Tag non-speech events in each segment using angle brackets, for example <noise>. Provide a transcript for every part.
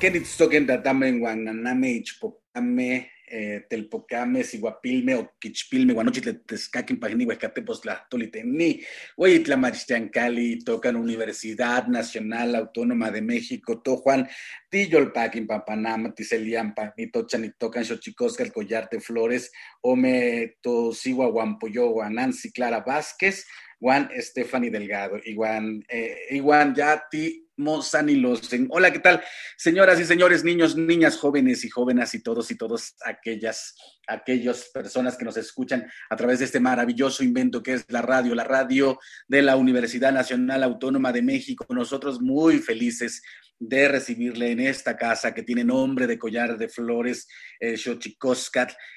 Kenitzoken tatame guananame ichpocame eh, telpocame, siguapilme, o quichpilme, guanochitle, tescaquin, pagini, huescatepos, tolitení, cali tocan Universidad Nacional Autónoma de México, to Juan, Tiyolpaquin, Pampanama, Tiseliampa, ni tochan, ni tocan, xochicosca, el collar de flores, ome, tosigua, guampoyo, Nancy Clara Vázquez, Juan Stephanie Delgado, iguan, eh, iguan, ya ti, Mozanilosen. Hola, ¿qué tal? Señoras y señores, niños, niñas, jóvenes y jóvenes y todos y todos aquellas, aquellas personas que nos escuchan a través de este maravilloso invento que es la radio, la radio de la Universidad Nacional Autónoma de México. Nosotros muy felices de recibirle en esta casa que tiene nombre de collar de flores, eh,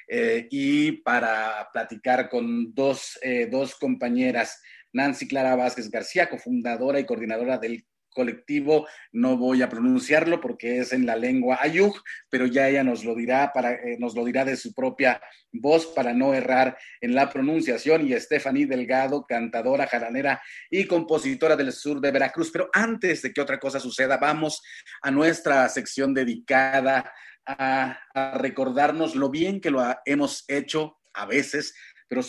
eh, y para platicar con dos, eh, dos compañeras, Nancy Clara Vázquez García, cofundadora y coordinadora del colectivo, no voy a pronunciarlo porque es en la lengua ayuk, pero ya ella nos lo dirá para eh, nos lo dirá de su propia voz para no errar en la pronunciación y Stephanie Delgado, cantadora, jaranera y compositora del sur de Veracruz. Pero antes de que otra cosa suceda, vamos a nuestra sección dedicada a recordarnos lo bien que lo hemos hecho a veces, pero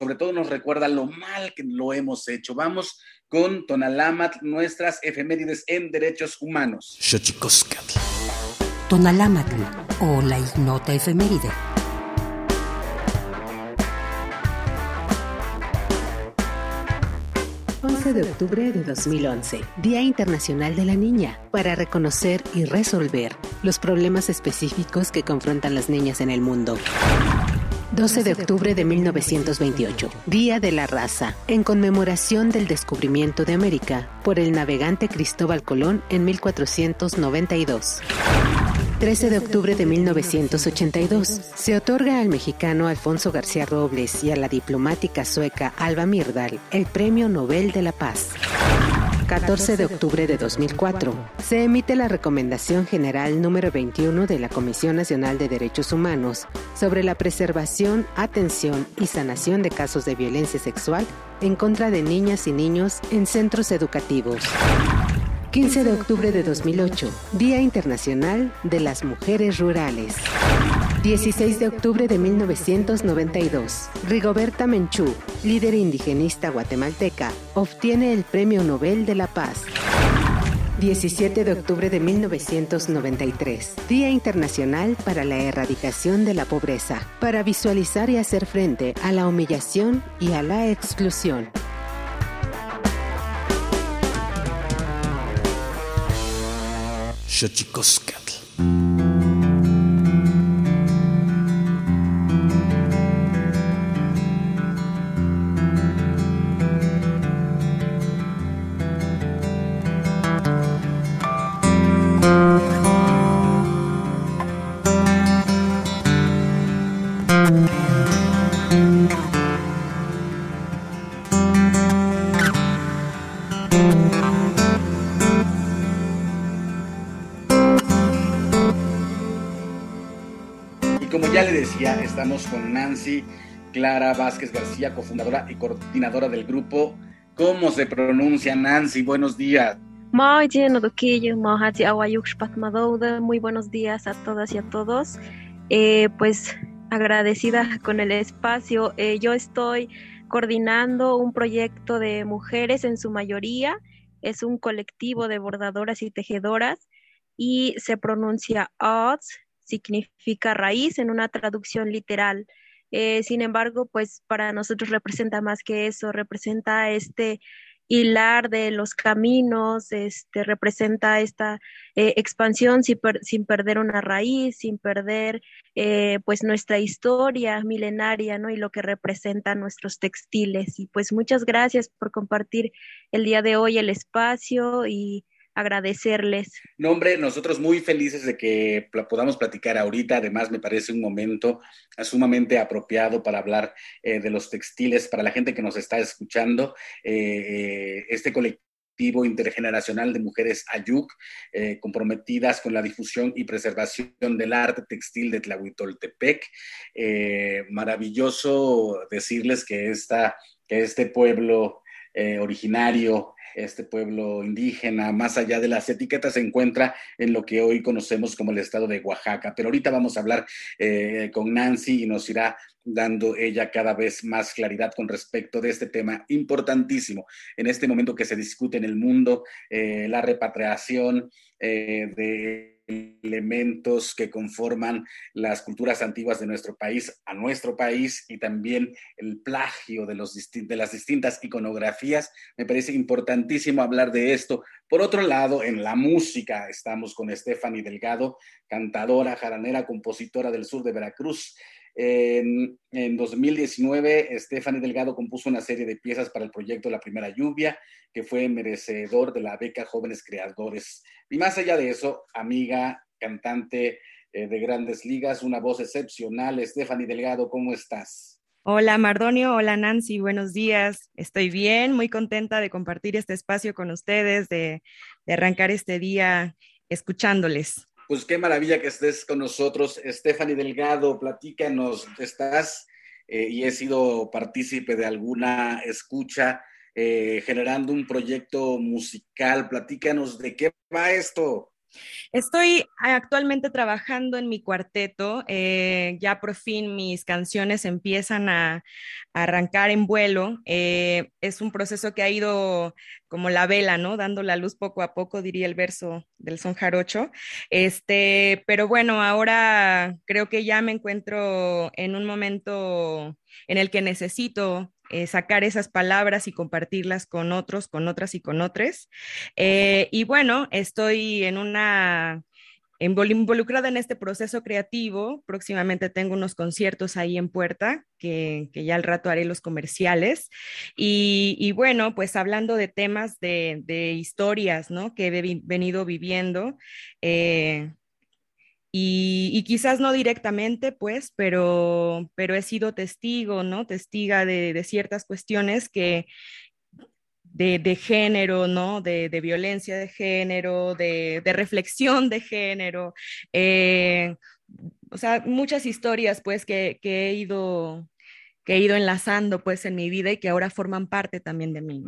sobre todo nos recuerda lo mal que lo hemos hecho. Vamos con Tonalamat, nuestras efemérides en derechos humanos. Tonalamat o la ignota efeméride. de octubre de 2011, Día Internacional de la Niña, para reconocer y resolver los problemas específicos que confrontan las niñas en el mundo. 12 de octubre de 1928, Día de la Raza, en conmemoración del descubrimiento de América por el navegante Cristóbal Colón en 1492. 13 de octubre de 1982, se otorga al mexicano Alfonso García Robles y a la diplomática sueca Alba Mirdal el Premio Nobel de la Paz. 14 de octubre de 2004, se emite la Recomendación General número 21 de la Comisión Nacional de Derechos Humanos sobre la preservación, atención y sanación de casos de violencia sexual en contra de niñas y niños en centros educativos. 15 de octubre de 2008, Día Internacional de las Mujeres Rurales. 16 de octubre de 1992, Rigoberta Menchú, líder indigenista guatemalteca, obtiene el Premio Nobel de la Paz. 17 de octubre de 1993, Día Internacional para la Erradicación de la Pobreza, para visualizar y hacer frente a la humillación y a la exclusión. Xochicoscatl. Estamos con Nancy Clara Vázquez García, cofundadora y coordinadora del grupo. ¿Cómo se pronuncia Nancy? Buenos días. Muy buenos días a todas y a todos. Eh, pues agradecida con el espacio. Eh, yo estoy coordinando un proyecto de mujeres en su mayoría. Es un colectivo de bordadoras y tejedoras y se pronuncia odds significa raíz en una traducción literal. Eh, sin embargo, pues para nosotros representa más que eso, representa este hilar de los caminos, este, representa esta eh, expansión sin, perder una raíz, sin perder eh, pues nuestra historia milenaria, ¿no? Y lo que representa nuestros textiles. Y pues muchas gracias por compartir el día de hoy el espacio y agradecerles. No, hombre, nosotros muy felices de que podamos platicar ahorita. Además, me parece un momento sumamente apropiado para hablar eh, de los textiles para la gente que nos está escuchando. Eh, eh, este colectivo intergeneracional de mujeres Ayuk, comprometidas con la difusión y preservación del arte textil de Tlahuitoltepec. maravilloso decirles que, esta, que este pueblo originario este pueblo indígena, más allá de las etiquetas, se encuentra en lo que hoy conocemos como el estado de Oaxaca. Pero ahorita vamos a hablar eh, con Nancy y nos irá dando ella cada vez más claridad con respecto de este tema importantísimo en este momento que se discute en el mundo, eh, la repatriación eh, de elementos que conforman las culturas antiguas de nuestro país a nuestro país y también el plagio de, los de las distintas iconografías. Me parece importantísimo hablar de esto. Por otro lado, en la música estamos con Stephanie Delgado, cantadora, jaranera, compositora del sur de Veracruz. En, 2019, Stephanie Delgado compuso una serie de piezas para el proyecto La Primera Lluvia, que fue merecedor de la beca Jóvenes Creadores. Y más allá de eso, amiga, cantante eh, de grandes ligas, una voz excepcional. Stephanie Delgado, ¿cómo estás? Hola Mardonio, hola Nancy, buenos días. Estoy bien, muy contenta de compartir este espacio con ustedes, de, de arrancar este día escuchándoles. Pues qué maravilla que estés con nosotros. Stephanie Delgado, platícanos, estás eh, y he sido partícipe de alguna escucha eh, generando un proyecto musical. Platícanos de qué va esto. Estoy actualmente trabajando en mi cuarteto, eh, ya por fin mis canciones empiezan a, arrancar en vuelo. Eh, es un proceso que ha ido como la vela, ¿no? Dando la luz poco a poco, diría el verso del son jarocho. Este, pero bueno, ahora creo que ya me encuentro en un momento en el que necesito eh, sacar esas palabras y compartirlas con otros, con otras y con otros. Eh, y bueno, estoy en una involucrada en este proceso creativo. Próximamente tengo unos conciertos ahí en puerta, que, ya al rato haré los comerciales. Y, bueno, pues hablando de temas de, historias, ¿no? Que he venido viviendo. Eh, y, quizás no directamente, pues, pero, pero he sido testigo, ¿no? Testiga de, ciertas cuestiones que, de, género, ¿no? De, violencia de género, de, reflexión de género. Eh, o sea, muchas historias, pues, que, que, he ido, que he ido enlazando, pues, en mi vida y que ahora forman parte también de mí.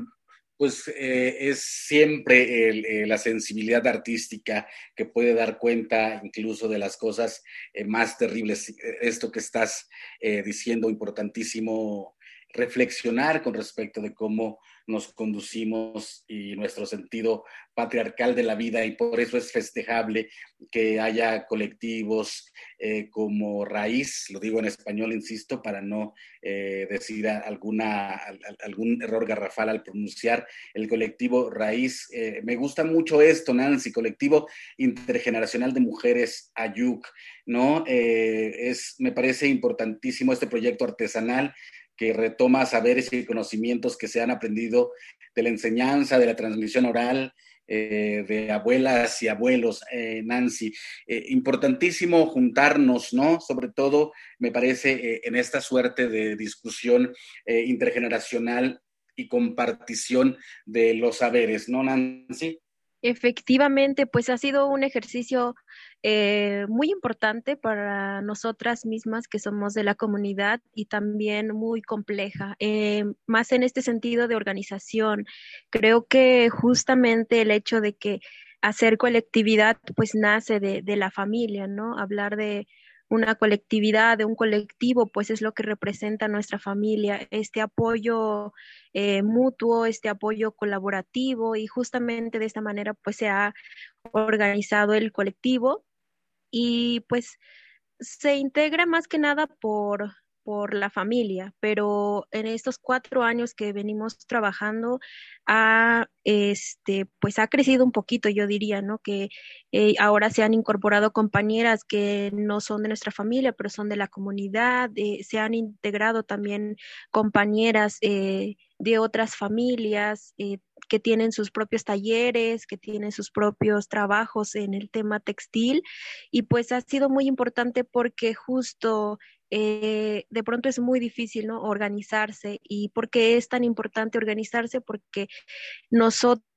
Pues eh, es siempre eh, la sensibilidad artística que puede dar cuenta incluso de las cosas eh, más terribles. Esto que estás diciendo, importantísimo reflexionar con respecto de cómo nos conducimos y nuestro sentido patriarcal de la vida y por eso es festejable que haya colectivos eh, como Raíz, lo digo en español, insisto, para no eh, decir alguna, algún error garrafal al pronunciar el colectivo Raíz. Eh, me gusta mucho esto, Nancy, colectivo intergeneracional de mujeres Ayuk, ¿no? es, me parece importantísimo este proyecto artesanal que retoma saberes y conocimientos que se han aprendido de la enseñanza, de la transmisión oral, eh, de abuelas y abuelos, eh, Nancy. Eh, importantísimo juntarnos, ¿no? Sobre todo, me parece, en esta suerte de discusión intergeneracional y compartición de los saberes, ¿no, Nancy? Efectivamente, pues ha sido un ejercicio eh, muy importante para nosotras mismas que somos de la comunidad y también muy compleja, eh, más en este sentido de organización. Creo que justamente el hecho de que hacer colectividad pues nace de, de la familia, ¿no? Hablar de una colectividad, de un colectivo, pues es lo que representa nuestra familia, este apoyo eh, mutuo, este apoyo colaborativo y justamente de esta manera pues se ha organizado el colectivo. Y pues se integra más que nada por por la familia, pero en estos cuatro años que venimos trabajando, ha, este, pues ha crecido un poquito, yo diría, ¿no? Que eh, ahora se han incorporado compañeras que no son de nuestra familia, pero son de la comunidad, eh, se han integrado también compañeras eh, de otras familias que tienen sus propios talleres, que tienen sus propios trabajos en el tema textil y pues ha sido muy importante porque justo eh, de pronto es muy difícil ¿no? organizarse. ¿Y por qué es tan importante organizarse? Porque nosotros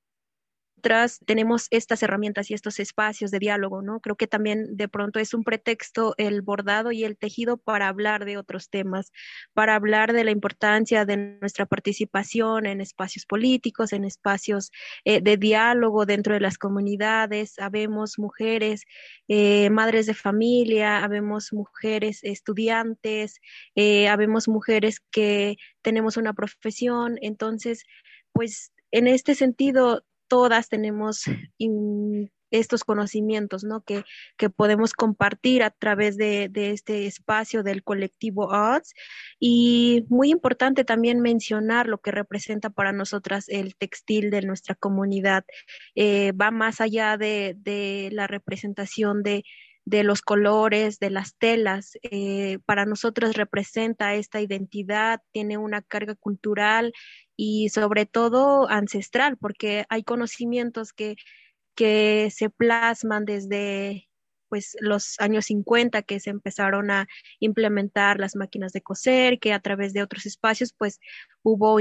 tenemos estas herramientas y estos espacios de diálogo, ¿no? Creo que también de pronto es un pretexto el bordado y el tejido para hablar de otros temas, para hablar de la importancia de nuestra participación en espacios políticos, en espacios eh, de diálogo dentro de las comunidades. Habemos mujeres, eh, madres de familia, habemos mujeres estudiantes, eh, habemos mujeres que tenemos una profesión. Entonces, pues en este sentido, todas tenemos estos conocimientos, ¿no? Que, que podemos compartir a través de, de, este espacio del colectivo Arts. Y muy importante también mencionar lo que representa para nosotras el textil de nuestra comunidad. Eh, va más allá de, de la representación de de los colores, de las telas. Eh, para nosotros representa esta identidad, tiene una carga cultural y sobre todo ancestral, porque hay conocimientos que, que se plasman desde pues los años 50 que se empezaron a implementar las máquinas de coser, que a través de otros espacios pues hubo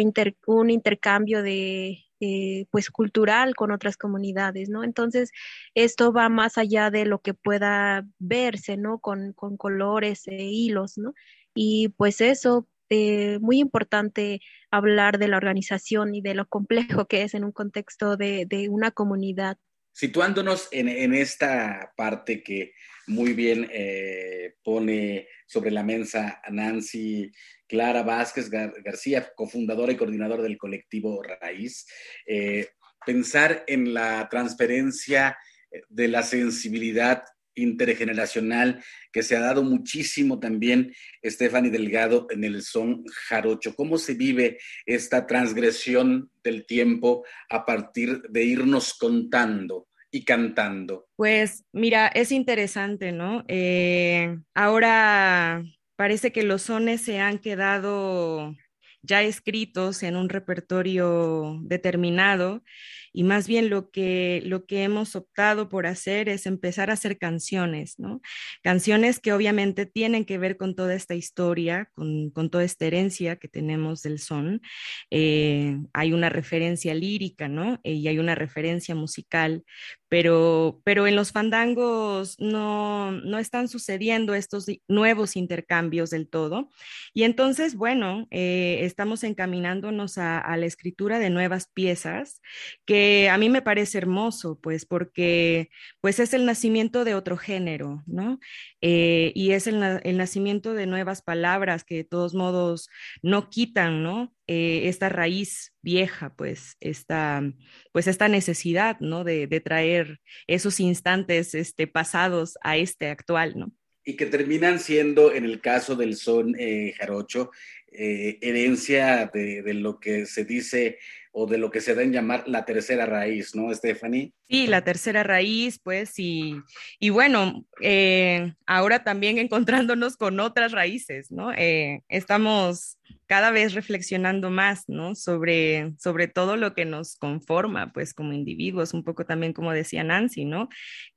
un intercambio de, eh, pues cultural con otras comunidades, ¿no? Entonces, esto va más allá de lo que pueda verse, ¿no? Con, colores e hilos, ¿no? Y pues eso, eh, muy importante hablar de la organización y de lo complejo que es en un contexto de, una comunidad. Situándonos en, esta parte que muy bien eh, pone sobre la mesa Nancy Clara Vázquez García, cofundadora y coordinadora del colectivo Raíz, eh, pensar en la transferencia eh, de la sensibilidad intergeneracional que se ha dado muchísimo también, Stephanie Delgado, en el son jarocho. ¿Cómo se vive esta transgresión del tiempo a partir de irnos contando? y cantando? Pues mira, es interesante, ¿no? Eh, ahora parece que los sones se han quedado ya escritos en un repertorio determinado y más bien lo que, lo que hemos optado por hacer es empezar a hacer canciones, ¿no? Canciones que obviamente tienen que ver con toda esta historia, con, toda esta herencia que tenemos del son. Eh, hay una referencia lírica, ¿no? y hay una referencia musical, pero, pero en los fandangos no, no están sucediendo estos nuevos intercambios del todo. Y entonces, bueno, eh, estamos encaminándonos a, la escritura de nuevas piezas, que a mí me parece hermoso, pues porque pues es el nacimiento de otro género, ¿no? Eh, y es el, nacimiento de nuevas palabras que de todos modos no quitan, ¿no? Eh, esta raíz vieja, pues esta, pues esta necesidad, ¿no? De, traer esos instantes este, pasados a este actual, ¿no? Y que terminan siendo, en el caso del son eh, jarocho, eh, herencia de, lo que se dice o de lo que se da en llamar la tercera raíz, ¿no, Stephanie? Sí, la tercera raíz, pues, y, y bueno, ahora también <laughs> encontrándonos con otras raíces, ¿no? estamos cada vez reflexionando más, ¿no? Sobre, sobre todo lo que nos conforma, pues, como individuos, un poco también como decía Nancy, ¿no?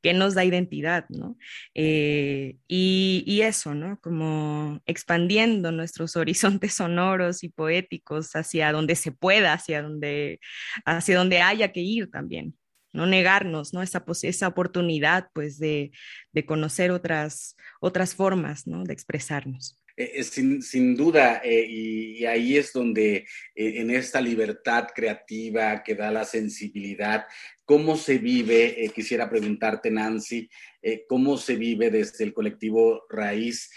Que nos da identidad, ¿no? Eh, y, y, eso, ¿no? Como expandiendo nuestros <laughs> horizontes sonoros y poéticos hacia donde se pueda, hacia donde, hacia donde haya que ir también no negarnos, ¿no? Esa, esa oportunidad, pues, de, de conocer otras, otras formas, ¿no? De expresarnos. Eh, sin, sin, duda, eh, y, ahí es donde eh, en esta libertad creativa que da la sensibilidad, ¿cómo se vive? quisiera preguntarte, Nancy, ¿cómo se vive desde el colectivo Raíz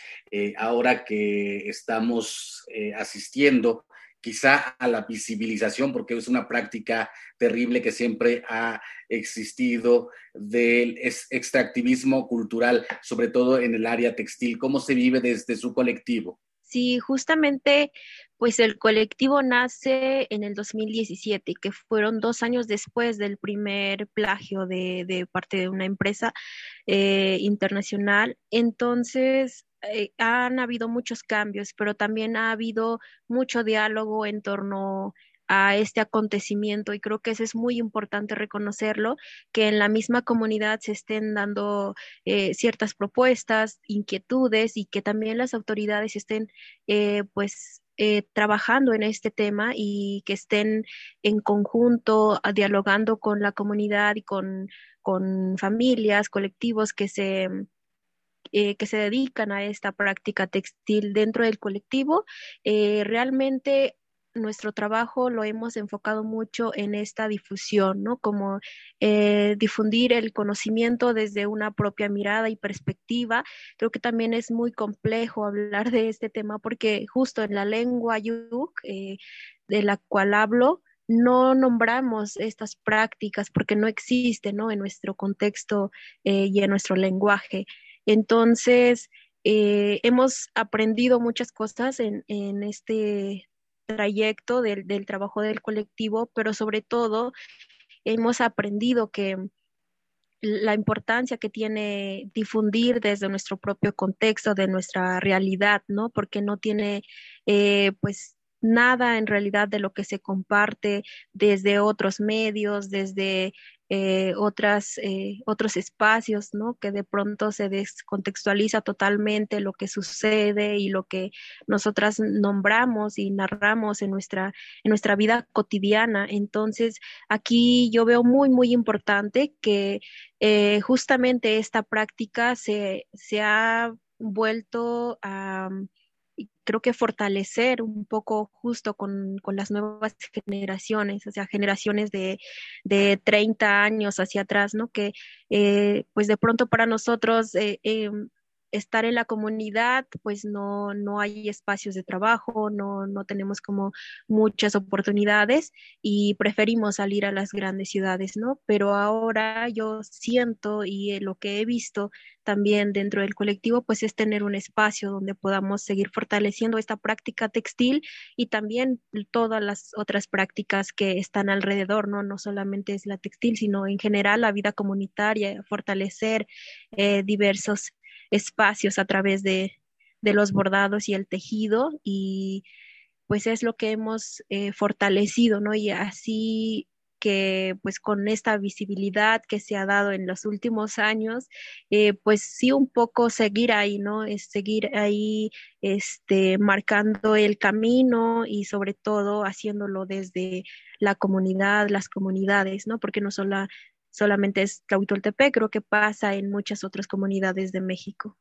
ahora que estamos asistiendo quizá a la visibilización, porque es una práctica terrible que siempre ha existido del extractivismo cultural, sobre todo en el área textil. ¿Cómo se vive desde su colectivo? Sí, justamente, pues el colectivo nace en el 2017, que fueron dos años después del primer plagio de, parte de una empresa eh, internacional. Entonces, eh, han habido muchos cambios, pero también ha habido mucho diálogo en torno a este acontecimiento y creo que eso es muy importante reconocerlo, que en la misma comunidad se estén dando eh, ciertas propuestas, inquietudes y que también las autoridades estén eh, pues trabajando en este tema y que estén en conjunto dialogando con la comunidad y con, con familias, colectivos que se eh, que se dedican a esta práctica textil dentro del colectivo. Eh, realmente nuestro trabajo lo hemos enfocado mucho en esta difusión, ¿no? Como eh, difundir el conocimiento desde una propia mirada y perspectiva. Creo que también es muy complejo hablar de este tema porque justo en la lengua yuk, de la cual hablo, no nombramos estas prácticas porque no existen ¿no? en nuestro contexto eh, y en nuestro lenguaje. Entonces, eh, hemos aprendido muchas cosas en, este trayecto del, del, trabajo del colectivo, pero sobre todo hemos aprendido que la importancia que tiene difundir desde nuestro propio contexto, de nuestra realidad, ¿no? Porque no tiene, eh, pues, nada en realidad de lo que se comparte desde otros medios, desde eh, otras, eh, otros espacios, ¿no? Que de pronto se descontextualiza totalmente lo que sucede y lo que nosotras nombramos y narramos en nuestra, en nuestra vida cotidiana. Entonces, aquí yo veo muy, muy importante que eh, justamente esta práctica se, se ha vuelto a creo que fortalecer un poco justo con, las nuevas generaciones, o sea, generaciones de, de 30 años hacia atrás, ¿no? Que eh, pues de pronto para nosotros eh, em, estar en la comunidad, pues no, no hay espacios de trabajo, no, no tenemos como muchas oportunidades y preferimos salir a las grandes ciudades, ¿no? Pero ahora yo siento y eh, lo que he visto también dentro del colectivo, pues es tener un espacio donde podamos seguir fortaleciendo esta práctica textil y también todas las otras prácticas que están alrededor, ¿no? No solamente es la textil, sino en general la vida comunitaria, fortalecer eh, diversos espacios a través de, los bordados y el tejido y pues es lo que hemos eh, fortalecido, ¿no? Y así que pues con esta visibilidad que se ha dado en los últimos años, eh, pues sí un poco seguir ahí, ¿no? Es seguir ahí este, marcando el camino y sobre todo haciéndolo desde la comunidad, las comunidades, ¿no? Porque no solo solamente es Tlahuitoltepec, creo que pasa en muchas otras comunidades de México.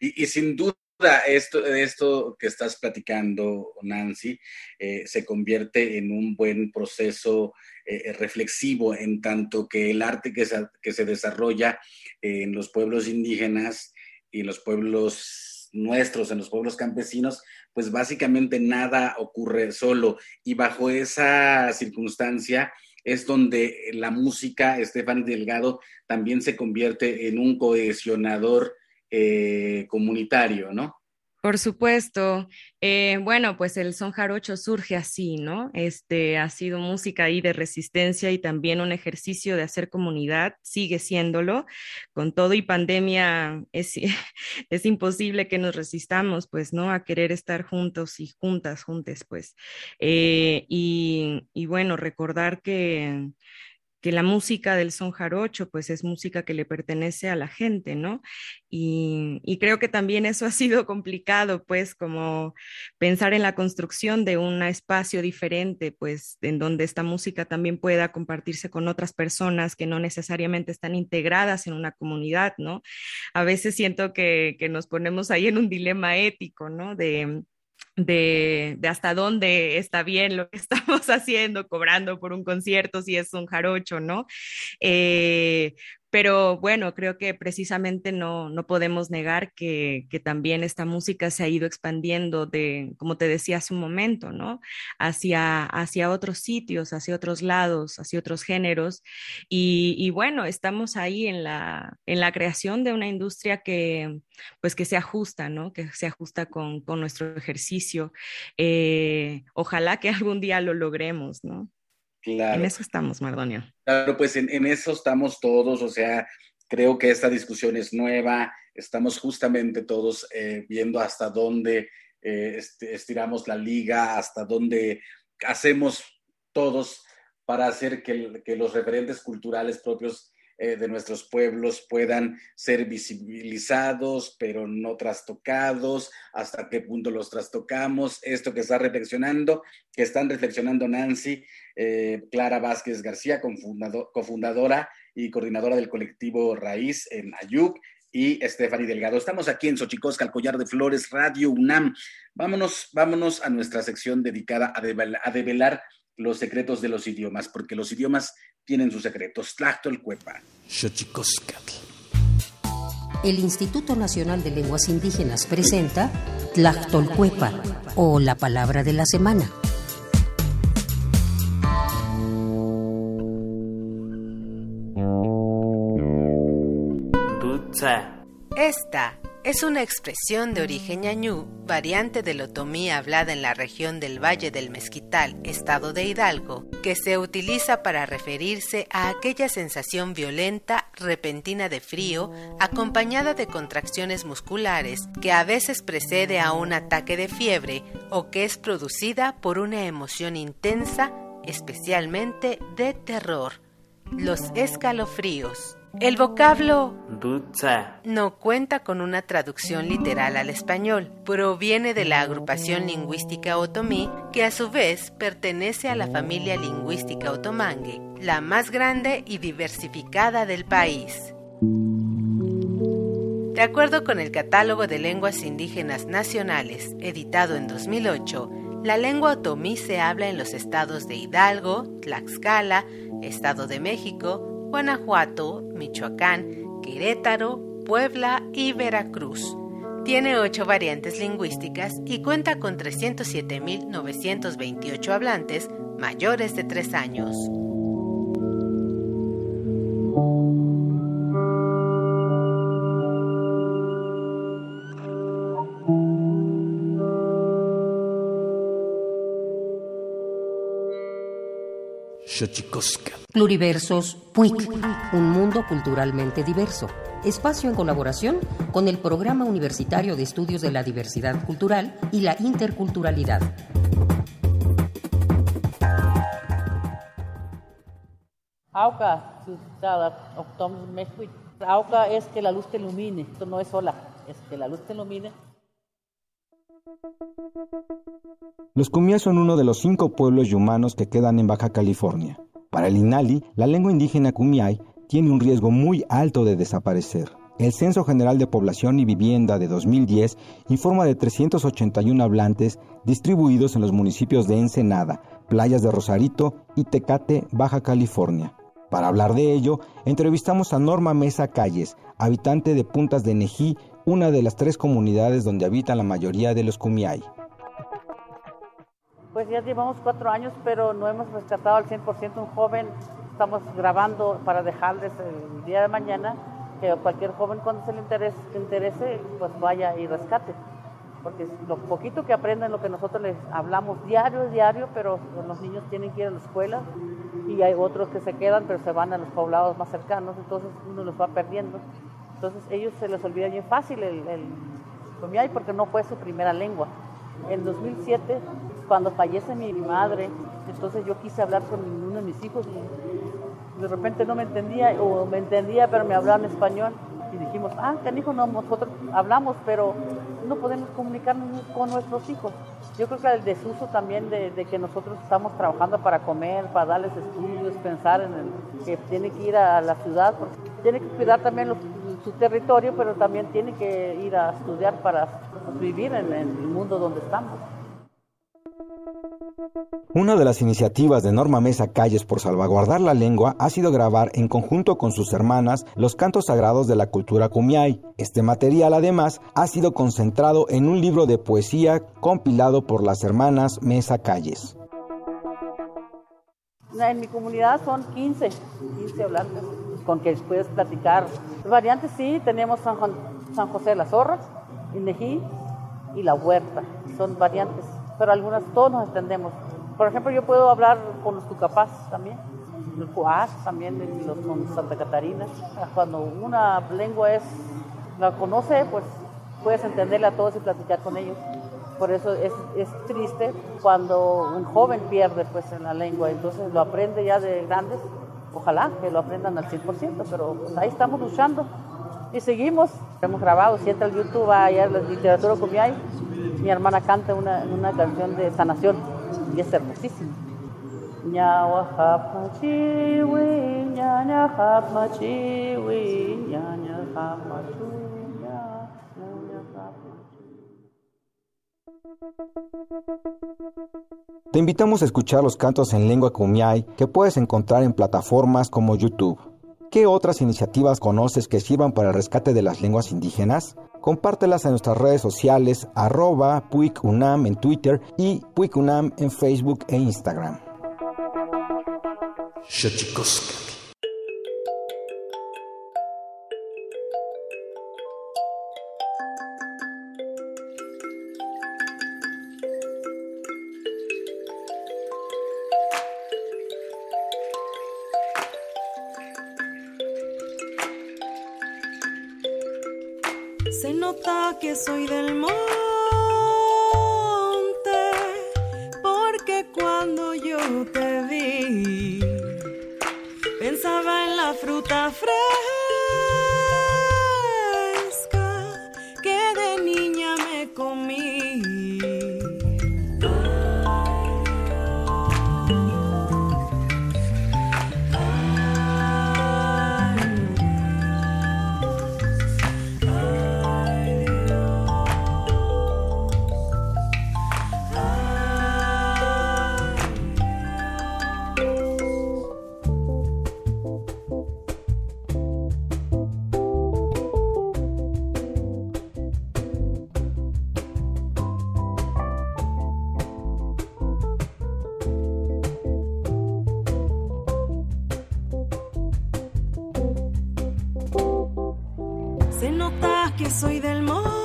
y, sin duda esto, esto que estás platicando, Nancy, eh, se convierte en un buen proceso eh, reflexivo en tanto que el arte que se, que se desarrolla en los pueblos indígenas y en los pueblos nuestros, en los pueblos campesinos, pues básicamente nada ocurre solo. Y bajo esa circunstancia, es donde la música, Estefan Delgado, también se convierte en un cohesionador eh, comunitario, ¿no? Por supuesto. Eh, bueno, pues el son jarocho surge así, ¿no? Este ha sido música ahí de resistencia y también un ejercicio de hacer comunidad, sigue siéndolo. Con todo y pandemia es, <laughs> es imposible que nos resistamos, pues, ¿no? A querer estar juntos y juntas, juntes, pues. Eh, y, y bueno, recordar que que la música del son jarocho pues es música que le pertenece a la gente, ¿no? Y, creo que también eso <laughs> ha sido complicado, pues como pensar en la construcción de un espacio diferente, pues en donde esta música también pueda compartirse con otras personas que no necesariamente están integradas en una comunidad, ¿no? A veces siento que, que nos ponemos ahí en un dilema ético, ¿no? De de, hasta dónde está bien lo que <laughs> estamos haciendo, cobrando por un concierto, si es un jarocho, ¿no? Eh, pero bueno, creo que precisamente no, no podemos negar que, que, también esta música se ha ido expandiendo de, como te decía hace un momento, ¿no? Hacia, hacia otros sitios, hacia otros lados, hacia otros géneros. Y, bueno, estamos ahí en la, en la creación de una industria que, pues que se ajusta, ¿no? Que se ajusta con, con nuestro ejercicio. Eh, ojalá que algún día lo logremos, ¿no? En eso estamos, Mardonio. Claro, pues en, eso estamos todos, o sea, creo que esta discusión es nueva, estamos justamente todos eh, viendo hasta dónde eh, estiramos la liga, hasta dónde hacemos todos para hacer que, que los referentes culturales propios eh, de nuestros pueblos puedan ser visibilizados, pero no trastocados, hasta qué punto los trastocamos, esto que está reflexionando, que están reflexionando Nancy, eh, Clara Vázquez García, cofundadora y coordinadora del colectivo Raíz en Ayuc, y Stephanie Delgado. Estamos aquí en Xochicosca, al Collar de Flores, Radio UNAM. Vámonos, vámonos a nuestra sección dedicada a, develar los secretos de los idiomas, porque los idiomas tienen sus secretos. Tlactol Cuepa. El Instituto Nacional de Lenguas Indígenas presenta Tlactolcuepa o la palabra de la semana. Esta es una expresión de origen ñañú, variante del otomí hablada en la región del Valle del Mezquital, estado de Hidalgo, que se utiliza para referirse a aquella sensación violenta, repentina de frío, acompañada de contracciones musculares, que a veces precede a un ataque de fiebre o que es producida por una emoción intensa, especialmente de terror. Los escalofríos. El vocablo no cuenta con una traducción literal al español. Proviene de la agrupación lingüística otomí, que a su vez pertenece a la familia lingüística otomangue, la más grande y diversificada del país. De acuerdo con el Catálogo de Lenguas Indígenas Nacionales, editado en 2008, la lengua otomí se habla en los estados de Hidalgo, Tlaxcala, Estado de México, Guanajuato, Michoacán, Querétaro, Puebla y Veracruz. Tiene ocho variantes lingüísticas y cuenta con 307.928 hablantes mayores de tres años. Pluriversos PUIC, un mundo culturalmente diverso. Espacio en colaboración con el Programa Universitario de Estudios de la Diversidad Cultural y la Interculturalidad. Auca, Auca es que la luz te ilumine, esto no es sola, es que la luz te ilumine. Los Cumias son uno de los cinco pueblos y humanos que quedan en Baja California. Para el INALI, la lengua indígena Kumiai tiene un riesgo muy alto de desaparecer. El Censo General de Población y Vivienda de 2010 informa de 381 hablantes distribuidos en los municipios de Ensenada, Playas de Rosarito y Tecate, Baja California. Para hablar de ello, entrevistamos a Norma Mesa Calles, habitante de Puntas de Nejí, una de las tres comunidades donde habitan la mayoría de los Kumiai. Pues ya llevamos cuatro años, pero no hemos rescatado al 100% un joven. Estamos grabando para dejarles el día de mañana que cualquier joven cuando se le interese, pues vaya y rescate. Porque lo poquito que aprenden, lo que nosotros les hablamos diario, diario, pero los niños tienen que ir a la escuela y hay otros que se quedan, pero se van a los poblados más cercanos, entonces uno los va perdiendo. Entonces ellos se les olvida bien fácil el, el porque no fue su primera lengua. En 2007 cuando fallece mi madre, entonces yo quise hablar con uno de mis hijos y de repente no me entendía, o me entendía, pero me hablaba en español. Y dijimos, ah, canijo, no, nosotros hablamos, pero no podemos comunicarnos con nuestros hijos. Yo creo que el desuso también de, que nosotros estamos trabajando para comer, para darles estudios, pensar en el, que tiene que ir a la ciudad, tiene que cuidar también su territorio, pero también tiene que ir a estudiar para vivir en el mundo donde estamos. Una de las iniciativas de Norma Mesa Calles por salvaguardar la lengua ha sido grabar en conjunto con sus hermanas los cantos sagrados de la cultura kumiai. Este material además ha sido concentrado en un libro de poesía compilado por las hermanas Mesa Calles. En mi comunidad son 15, 15 hablantes con que puedes platicar. Variantes sí, tenemos San, San José de las Zorras, Inejí y La Huerta. Son variantes pero algunas todos nos entendemos. Por ejemplo, yo puedo hablar con los tucapás también, los cuás también, los con Santa Catarina. Cuando una lengua es, la conoce, pues puedes entenderla a todos y platicar con ellos. Por eso es, es, triste cuando un joven pierde pues en la lengua, entonces lo aprende ya de grandes. Ojalá que lo aprendan al 100%, pero pues, ahí estamos luchando y seguimos. Hemos grabado, si entra el YouTube, allá la literatura hay, mi hermana canta una, una canción de sanación y es hermosísima. Te invitamos a escuchar los cantos en lengua kumiai que puedes encontrar en plataformas como YouTube. ¿Qué otras iniciativas conoces que sirvan para el rescate de las lenguas indígenas? Compártelas en nuestras redes sociales arroba PuicUNAM en Twitter y PuicUNAM en Facebook e Instagram. Soy del que soy del mundo.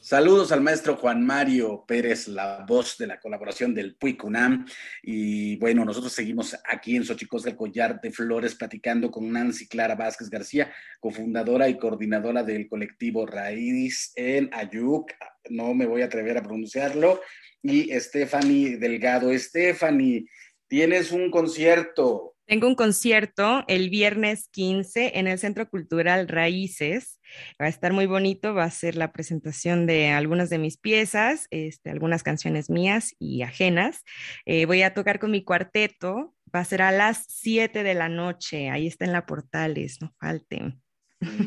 Saludos al maestro Juan Mario Pérez, la voz de la colaboración del PUICUNAM. Y bueno, nosotros seguimos aquí en Xochicosca, Collar de Flores, platicando con Nancy Clara Vázquez García, cofundadora y coordinadora del colectivo Raíz en Ayuc. No me voy a atrever a pronunciarlo. Y Stephanie Delgado. Stephanie, tienes un concierto tengo un concierto el viernes 15 en el Centro Cultural Raíces. Va a estar muy bonito, va a ser la presentación de algunas de mis piezas, este, algunas canciones mías y ajenas. Eh, voy a tocar con mi cuarteto, va a ser a las 7 de la noche, ahí está en la Portales, no falten.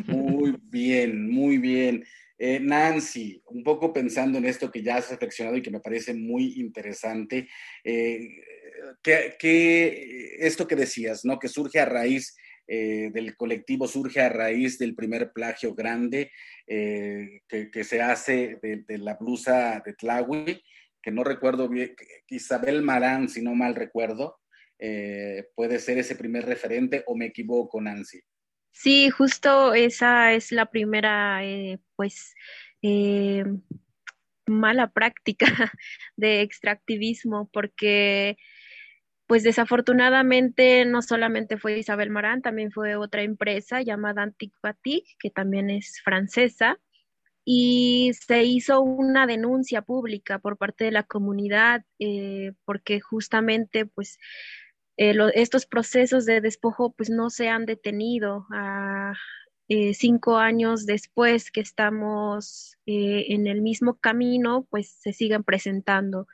Muy bien, muy bien. Eh, Nancy, un poco pensando en esto que ya has reflexionado y que me parece muy interesante, eh, que, esto que decías, ¿no? Que surge a raíz eh, del colectivo surge a raíz del primer plagio grande eh, que, se hace de, la blusa de Tlawi, que no recuerdo bien, Isabel Marán, si no mal recuerdo, eh, puede ser ese primer referente o me equivoco, Nancy. Sí, justo esa es la primera, pues, mala práctica <laughs> de extractivismo, porque pues desafortunadamente no solamente fue Isabel Marán, también fue otra empresa llamada Antiquatic, que también es francesa, y se hizo una denuncia pública por parte de la comunidad eh, porque justamente pues eh, estos procesos de despojo pues no se han detenido. A, eh, cinco años después que estamos en el mismo camino pues se siguen presentando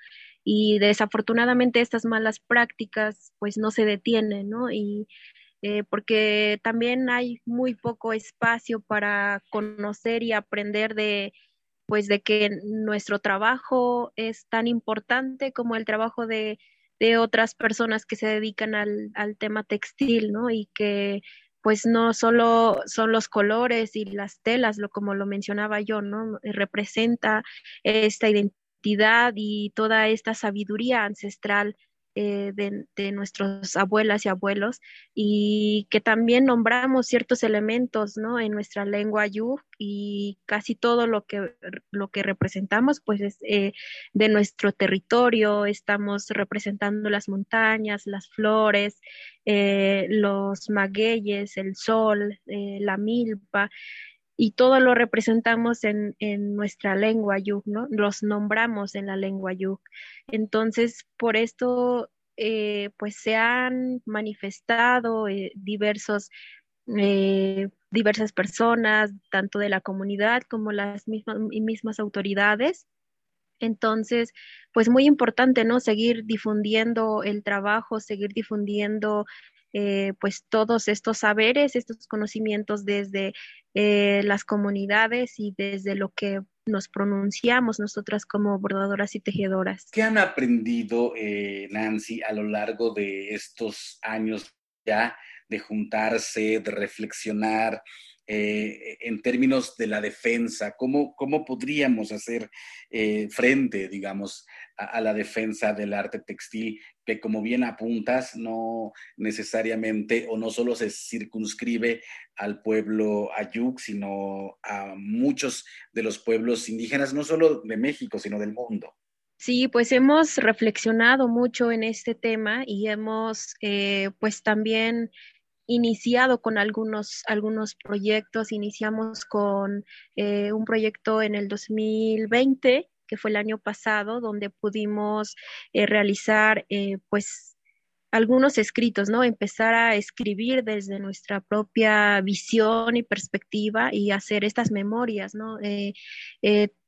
y desafortunadamente estas malas prácticas pues no se detienen, ¿no? Y eh, porque también hay muy poco espacio para conocer y aprender de pues de que nuestro trabajo es tan importante como el trabajo de, de otras personas que se dedican al, al tema textil, ¿no? Y que pues no solo son los colores y las telas, lo como lo mencionaba yo, ¿no? Representa esta identidad y toda esta sabiduría ancestral eh, de, nuestros abuelas y abuelos y que también nombramos ciertos elementos ¿no? en nuestra lengua yu y casi todo lo que, lo que representamos pues es eh, de nuestro territorio, estamos representando las montañas, las flores, eh, los magueyes, el sol, la milpa y todo lo representamos en, nuestra lengua yuk, ¿no? Los nombramos en la lengua yuk. Entonces, por esto, eh, pues se han manifestado eh, diversos, eh, diversas personas, tanto de la comunidad como las mismas, mismas autoridades. Entonces, pues muy importante, ¿no? Seguir difundiendo el trabajo, seguir difundiendo pues todos estos saberes, estos conocimientos desde eh, las comunidades y desde lo que nos pronunciamos nosotras como bordadoras y tejedoras. ¿Qué han aprendido, eh, Nancy, a lo largo de estos años ya de juntarse, de reflexionar? en términos de la defensa, ¿cómo, cómo podríamos hacer frente, digamos, a, la defensa del arte textil, que como bien apuntas, no necesariamente o no solo se circunscribe al pueblo ayuk, sino a muchos de los pueblos indígenas, no solo de México, sino del mundo. Sí, pues hemos reflexionado mucho en este tema y hemos eh, pues también iniciado con algunos, algunos proyectos. Iniciamos con eh, un proyecto en el 2020 fue el año pasado, donde pudimos eh, realizar eh, pues algunos escritos, ¿no? Empezar a escribir desde nuestra propia visión y perspectiva y hacer estas memorias, ¿no? Eh,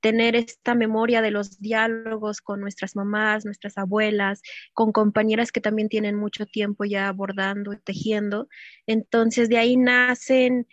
tener esta memoria de los diálogos con nuestras mamás, nuestras abuelas, con compañeras que también tienen mucho tiempo ya abordando y tejiendo. Entonces, de ahí nacen,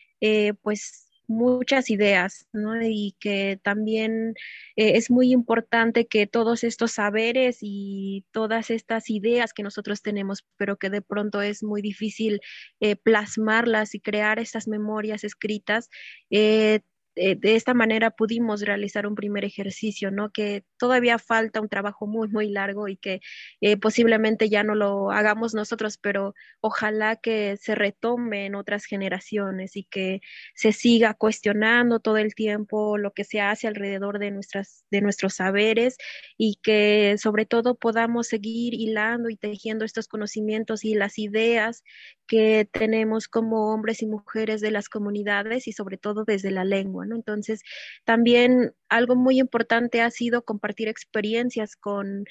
pues, muchas ideas, ¿no? Y que también eh, es muy importante que todos estos saberes y todas estas ideas que nosotros tenemos, pero que de pronto es muy difícil eh, plasmarlas y crear estas memorias escritas, eh, eh, de esta manera pudimos realizar un primer ejercicio, ¿no? Que todavía falta un trabajo muy, muy largo y que eh, posiblemente ya no lo hagamos nosotros, pero ojalá que se retome en otras generaciones y que se siga cuestionando todo el tiempo lo que se hace alrededor de, nuestras, de nuestros saberes y que sobre todo podamos seguir hilando y tejiendo estos conocimientos y las ideas que tenemos como hombres y mujeres de las comunidades y sobre todo desde la lengua, Entonces, también algo muy importante ha sido compartir experiencias con,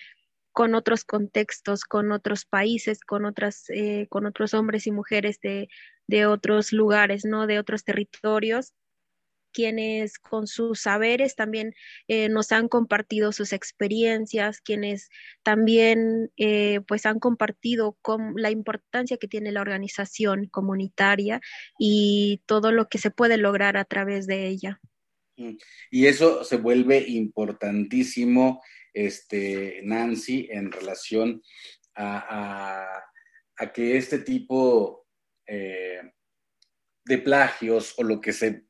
con otros contextos, con otros países, con, otras, eh, con otros hombres y mujeres de, de otros lugares, ¿no? De otros territorios quienes con sus saberes también eh, nos han compartido sus experiencias, quienes también eh, pues han compartido con la importancia que tiene la organización comunitaria y todo lo que se puede lograr a través de ella. Mm. Y eso se vuelve importantísimo, este, Nancy, en relación a, que este tipo eh, de plagios o lo que se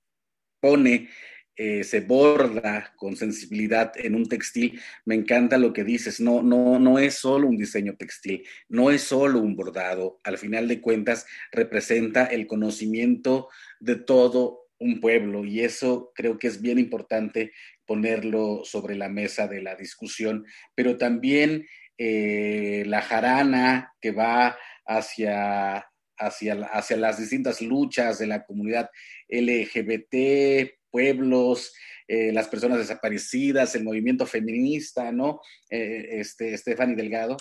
pone, eh, se borda con sensibilidad en un textil, me encanta lo que dices, no, no, no es solo un diseño textil, no es solo un bordado, al final de cuentas representa el conocimiento de todo un pueblo y eso creo que es bien importante ponerlo sobre la mesa de la discusión, pero también eh, la jarana que va hacia, hacia, hacia las distintas luchas de la comunidad LGBT, pueblos, eh, las personas desaparecidas, el movimiento feminista, ¿no? Eh, este, Stephanie Delgado.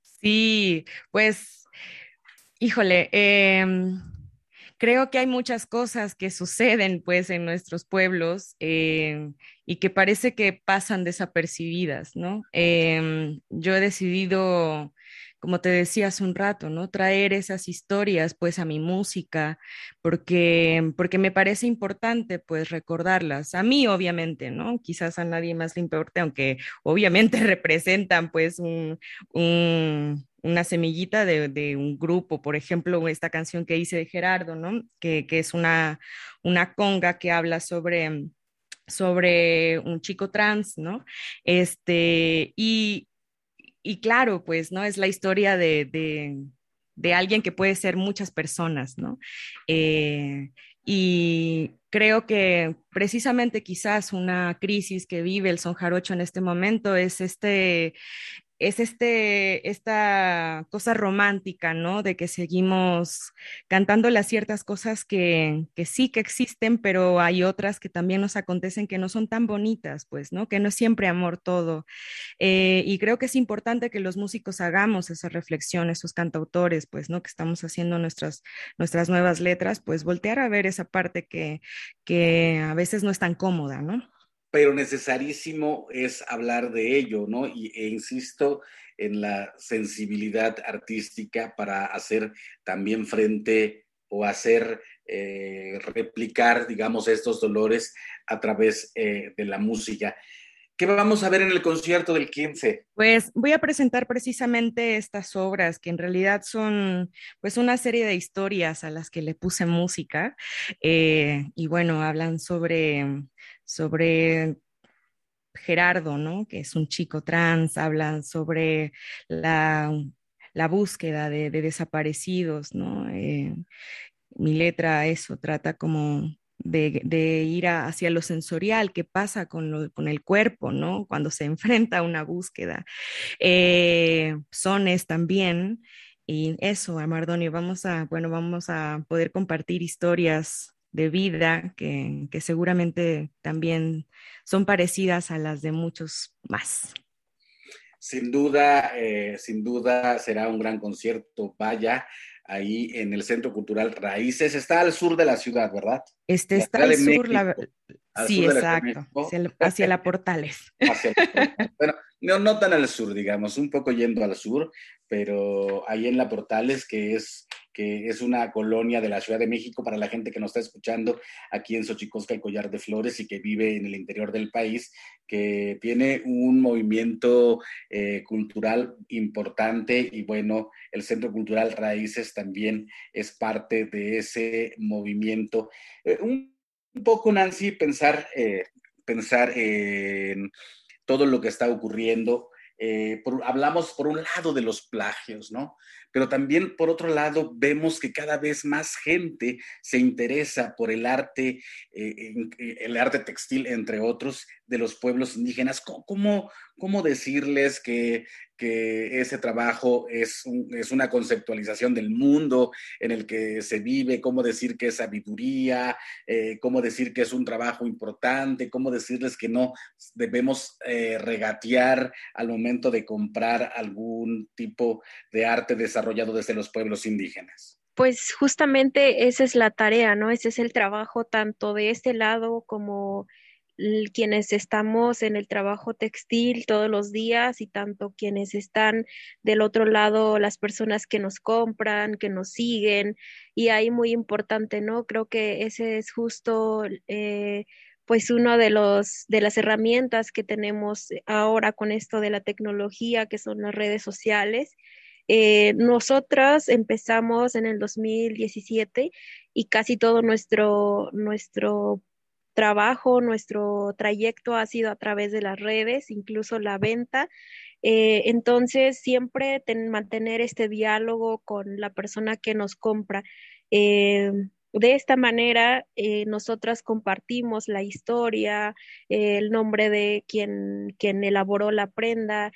Sí, pues, híjole, em, creo que hay muchas cosas que suceden pues en nuestros pueblos em, y que parece que pasan desapercibidas, ¿no? Em, yo he decidido como te decía hace un rato, ¿no? Traer esas historias pues a mi música, porque, porque me parece importante pues recordarlas. A mí obviamente, ¿no? Quizás a nadie más le importe, aunque obviamente <laughs> representan pues un, una semillita de, un grupo, por ejemplo, esta canción que hice de Gerardo, ¿no? Que, que es una, una conga que habla sobre sobre un chico trans, ¿no? Este, y, y claro, pues, ¿no? Es la historia de, alguien que puede ser muchas personas, ¿no? Eh, y creo que precisamente quizás una crisis que vive el son jarocho en este momento es este, es este, esta cosa romántica, ¿no? De que seguimos cantando las ciertas cosas que, que, sí que existen, pero hay otras que también nos acontecen que no son tan bonitas, pues, ¿no? Que no es siempre amor todo. Eh, y creo que es importante que los músicos hagamos esa reflexión, esos cantautores, pues, ¿no? Que estamos haciendo nuestras, nuestras nuevas letras, pues voltear a ver esa parte que, que a veces no es tan cómoda, ¿no? Pero necesarísimo es hablar de ello, ¿no? Y, e insisto en la sensibilidad artística para hacer también frente o hacer eh, replicar, digamos, estos dolores a través eh, de la música. ¿Qué vamos a ver en el concierto del 15? Pues voy a presentar precisamente estas obras que en realidad son pues una serie de historias a las que le puse música eh, y bueno, hablan sobre, sobre Gerardo, ¿no? Que es un chico trans, hablan sobre la, búsqueda de, desaparecidos, ¿no? Eh, mi letra eso trata como de, ir hacia lo sensorial, qué pasa con, con, el cuerpo, ¿no? Cuando se <laughs> enfrenta a una búsqueda. Eh, sones también. Y eso, Amardonio, vamos a, bueno, vamos a poder compartir historias de vida que, que seguramente también son parecidas a las de muchos más. Sin duda, eh, sin duda será un gran concierto. Vaya, ahí en el Centro Cultural Raíces. Está al sur de la ciudad, ¿verdad? Este está al sur, la... sí, exacto, <laughs> hacia, la Portales. bueno, no, no tan al sur, digamos, un poco yendo al sur, pero ahí en la Portales, que es que es una colonia de la Ciudad de México para la gente que nos está escuchando aquí en Xochicosca, el Collar de Flores, y que vive en el interior del país, que tiene un movimiento eh, cultural importante y bueno, el Centro Cultural Raíces también es parte de ese movimiento. Eh, un, poco, Nancy, pensar, eh, pensar en todo lo que está ocurriendo. hablamos por un lado de los plagios, ¿no? Pero también por otro lado vemos que cada vez más gente se interesa por el arte, eh, eh, el arte textil, entre otros, de los pueblos indígenas. ¿Cómo, cómo decirles que, ese trabajo es, es, una conceptualización del mundo en el que se vive? ¿Cómo decir que es sabiduría? Eh, ¿Cómo decir que es un trabajo importante? ¿Cómo decirles que no debemos regatear al momento de comprar algún tipo de arte de desarrollado desde los pueblos indígenas? Pues justamente esa es la tarea, ¿no? Ese es el trabajo tanto de este lado como quienes estamos en el trabajo textil todos los días y tanto quienes están del otro lado, las personas que nos compran, que nos siguen. Y ahí muy importante, ¿no? Creo que ese es justo... Eh, pues uno de los de las herramientas que tenemos ahora con esto de la tecnología que son las redes sociales eh, nosotras empezamos en el 2017 y casi todo nuestro, nuestro trabajo, nuestro trayecto ha sido a través de las redes, incluso la venta. Eh, entonces, siempre mantener este diálogo con la persona que nos compra. Eh, de esta manera, eh, nosotras compartimos la historia, el nombre de quien, quien elaboró la prenda,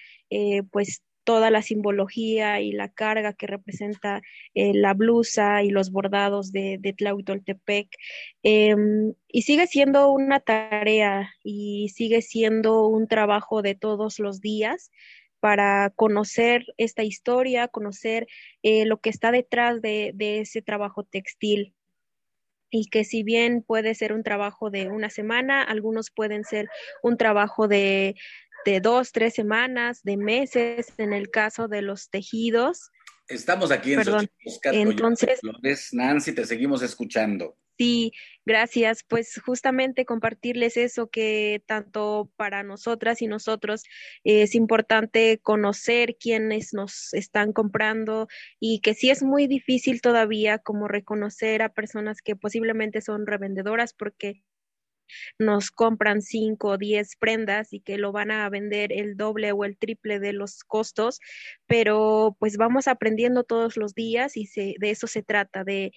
pues toda la simbología y la carga que representa eh, la blusa y los bordados de, de. Em, y sigue siendo una tarea y sigue siendo un trabajo de todos los días para conocer esta historia, conocer eh, lo que está detrás de, de ese trabajo textil y que si bien puede ser un trabajo de una semana, algunos pueden ser un trabajo de, de dos, tres semanas, de meses, en el caso de los tejidos. Estamos aquí en Perdón. Entonces, Nancy, te seguimos escuchando. Sí, gracias. Pues justamente compartirles eso que tanto para nosotras y nosotros es importante conocer quiénes nos están comprando y que sí es muy difícil todavía como reconocer a personas que posiblemente son revendedoras porque nos compran 5 o 10 prendas y que lo van a vender el doble o el triple de los costos, pero pues vamos aprendiendo todos los días y de eso se trata, de,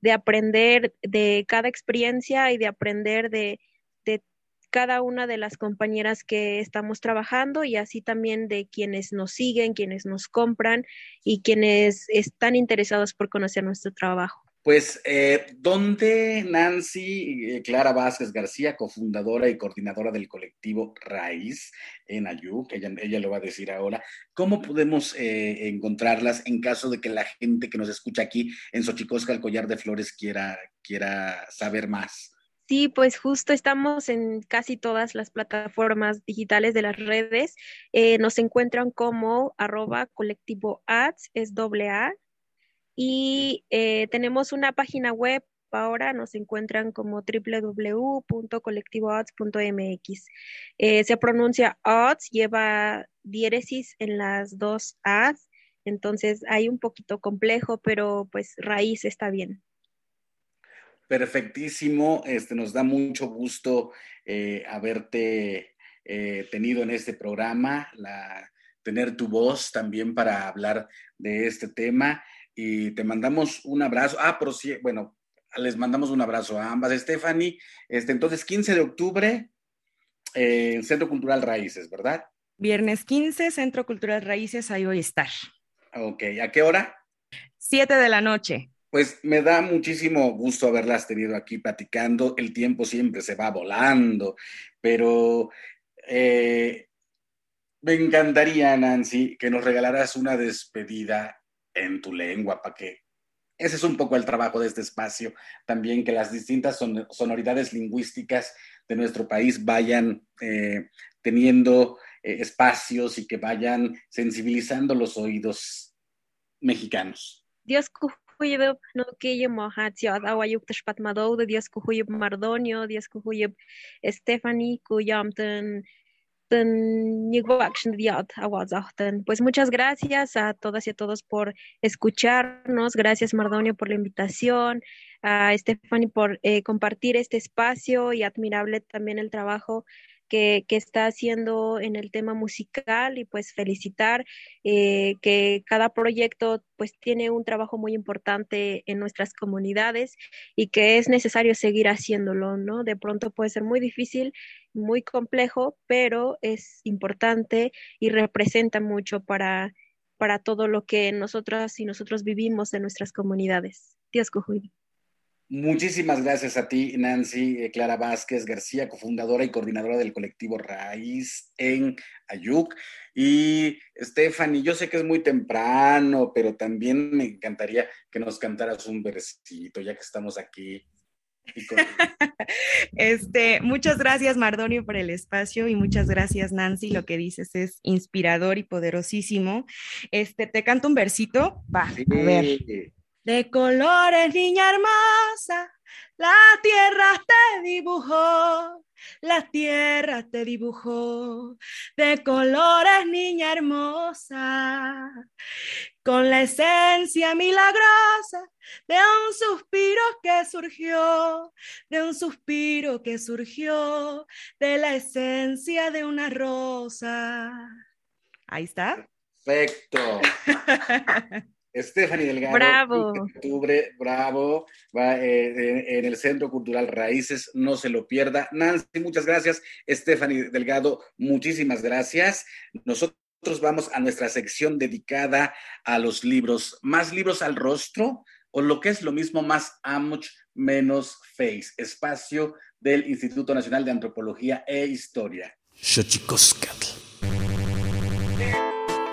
de aprender de cada experiencia y de aprender de, de cada una de las compañeras que estamos trabajando y así también de quienes nos siguen, quienes nos compran y quienes están interesados por conocer nuestro trabajo. Pues, eh, ¿dónde Nancy eh, Clara Vázquez García, cofundadora y coordinadora del colectivo Raíz en Ayuc, ella, ella lo va a decir ahora, cómo podemos eh, encontrarlas en caso de que la gente que nos escucha aquí en Xochicosca, el Collar de Flores, quiera, quiera saber más? Sí, pues justo estamos en casi todas las plataformas digitales de las redes. Eh, nos encuentran como arroba colectivo ads, es doble A, y eh, tenemos una página web ahora nos encuentran como www.colectivoads.mx. Eh, se pronuncia odds, lleva diéresis en las dos A's, entonces hay un poquito complejo, pero pues raíz está bien. Perfectísimo, este, nos da mucho gusto eh, haberte eh, tenido en este programa, la, tener tu voz también para hablar de este tema y te mandamos un abrazo. Ah, pero sí, bueno, les mandamos un abrazo a ambas. Stephanie, este, entonces 15 de octubre, eh, Centro Cultural Raíces, ¿verdad? Viernes 15, Centro Cultural Raíces, ahí voy a estar. Ok, ¿a qué hora? Siete de la noche. Pues me da muchísimo gusto haberlas tenido aquí platicando. El tiempo siempre se va volando, pero eh, me encantaría, Nancy, que nos regalaras una despedida en tu lengua, para que ese es un poco el trabajo de este espacio, también que las distintas son, sonoridades lingüísticas de nuestro país vayan eh, teniendo eh, espacios y que vayan sensibilizando los oídos mexicanos. Dios pues muchas gracias a todas y a todos por escucharnos. Gracias, Mardonio, por la invitación. A Stephanie por eh, compartir este espacio y admirable también el trabajo que, está haciendo en el tema musical y pues felicitar eh, que cada proyecto pues tiene un trabajo muy importante en nuestras comunidades y que es necesario seguir haciéndolo, ¿no? De pronto puede ser muy difícil, muy complejo, pero es importante y representa mucho para, para todo lo que nosotras y nosotros vivimos en nuestras comunidades. Dios cojuy. Muchísimas gracias a ti, Nancy eh, Clara Vázquez García, cofundadora y coordinadora del colectivo Raíz en Ayuc. Y Stephanie, yo sé que es muy temprano, pero también me encantaría que nos cantaras un versito, ya que estamos aquí. <laughs> este, muchas gracias, Mardonio, por el espacio y muchas gracias, Nancy. Lo que dices es inspirador y poderosísimo. Este, te canto un versito. Va, a ver. De colores, niña hermosa, la tierra te dibujó, la tierra te dibujó. De colores, niña hermosa, con la esencia milagrosa de un suspiro que surgió, de un suspiro que surgió, de la esencia de una rosa. Ahí está. Perfecto. <laughs> Stephanie Delgado, Bravo. de octubre, bravo, va eh, en el Centro Cultural Raíces, no se lo pierda. Nancy, muchas gracias. Stephanie Delgado, muchísimas gracias. Nosotros vamos a nuestra sección dedicada a los libros, más libros al rostro o lo que es lo mismo, más Amuch, menos Face, espacio del Instituto Nacional de Antropología e Historia.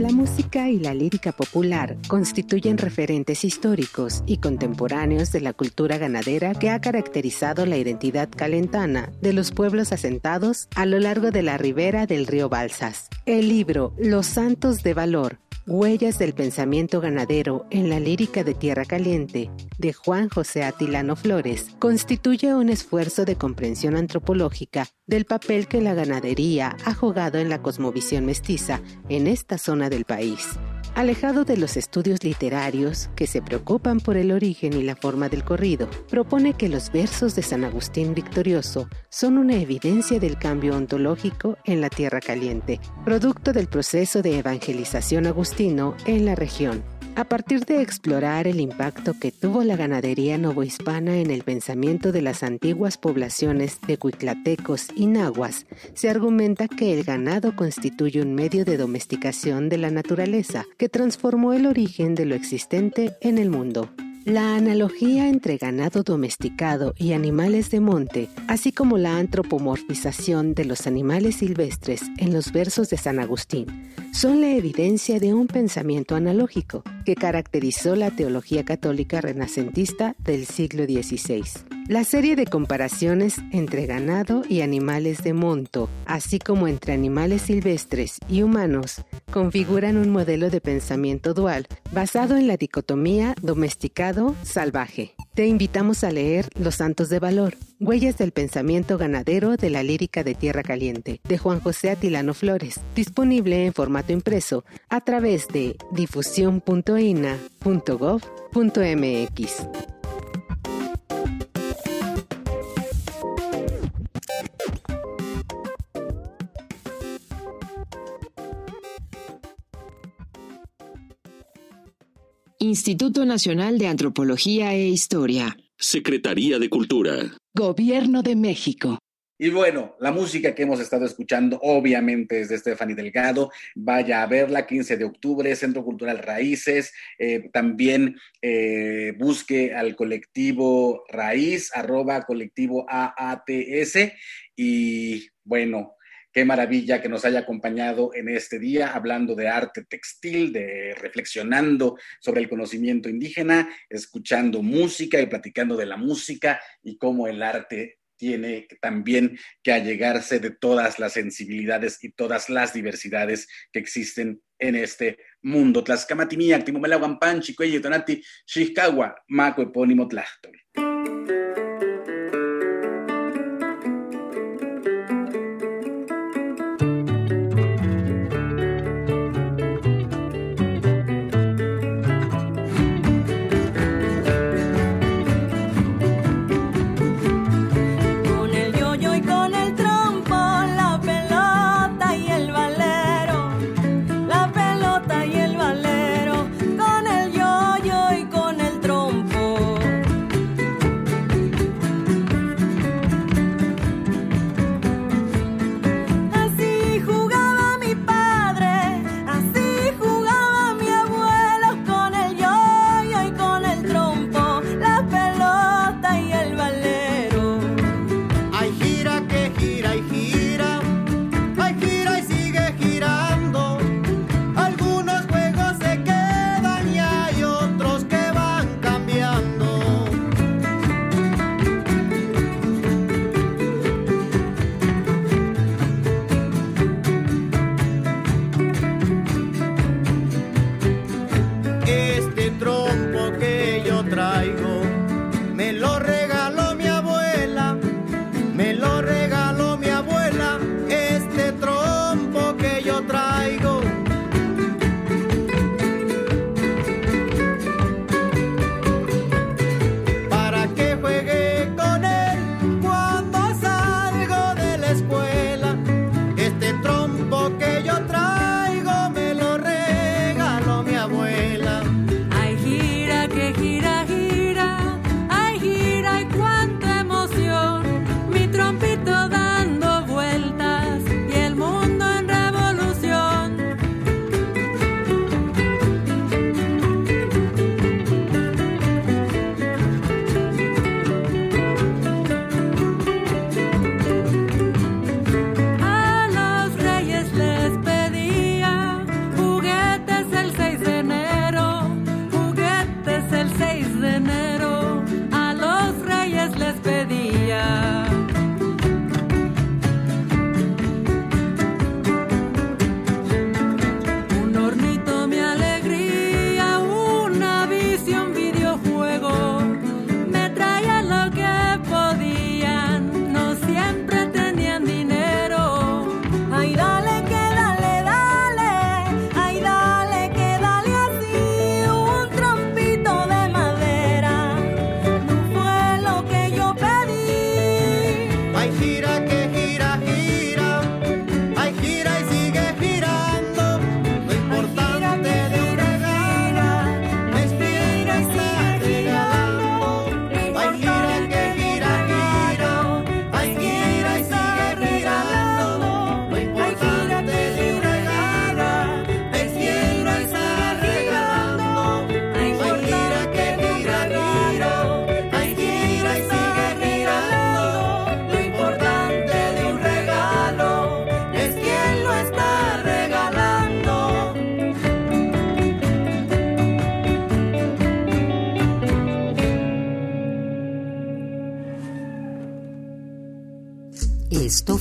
La música y la lírica popular constituyen referentes históricos y contemporáneos de la cultura ganadera que ha caracterizado la identidad calentana de los pueblos asentados a lo largo de la ribera del río Balsas. El libro Los Santos de Valor Huellas del pensamiento ganadero en la lírica de Tierra Caliente, de Juan José Atilano Flores, constituye un esfuerzo de comprensión antropológica del papel que la ganadería ha jugado en la cosmovisión mestiza en esta zona del país. Alejado de los estudios literarios que se preocupan por el origen y la forma del corrido, propone que los versos de San Agustín Victorioso son una evidencia del cambio ontológico en la Tierra Caliente, producto del proceso de evangelización agustino en la región. A partir de explorar el impacto que tuvo la ganadería novohispana en el pensamiento de las antiguas poblaciones de cuiclatecos y nahuas, se argumenta que el ganado constituye un medio de domesticación de la naturaleza que transformó el origen de lo existente en el mundo. La analogía entre ganado domesticado y animales de monte, así como la antropomorfización de los animales silvestres en los versos de San Agustín, son la evidencia de un pensamiento analógico que caracterizó la teología católica renacentista del siglo XVI. La serie de comparaciones entre ganado y animales de monto, así como entre animales silvestres y humanos, configuran un modelo de pensamiento dual basado en la dicotomía domesticado-salvaje. Te invitamos a leer Los Santos de Valor, Huellas del Pensamiento Ganadero de la Lírica de Tierra Caliente, de Juan José Atilano Flores, disponible en formato impreso a través de difusión.ina.gov.mx. Instituto Nacional de Antropología e Historia. Secretaría de Cultura. Gobierno de México. Y bueno, la música que hemos estado escuchando obviamente es de Stephanie Delgado. Vaya a verla, 15 de octubre, Centro Cultural Raíces. Eh, también eh, busque al colectivo Raíz, arroba colectivo AATS. Y bueno, Qué maravilla que nos haya acompañado en este día hablando de arte textil, de reflexionando sobre el conocimiento indígena, escuchando música y platicando de la música y cómo el arte tiene también que allegarse de todas las sensibilidades y todas las diversidades que existen en este mundo. Tlaxcamatimiac, Timomelaguan Panchi, Cuello, Tonati, Xiscagua, Maco, Epónimo, Tlachtol.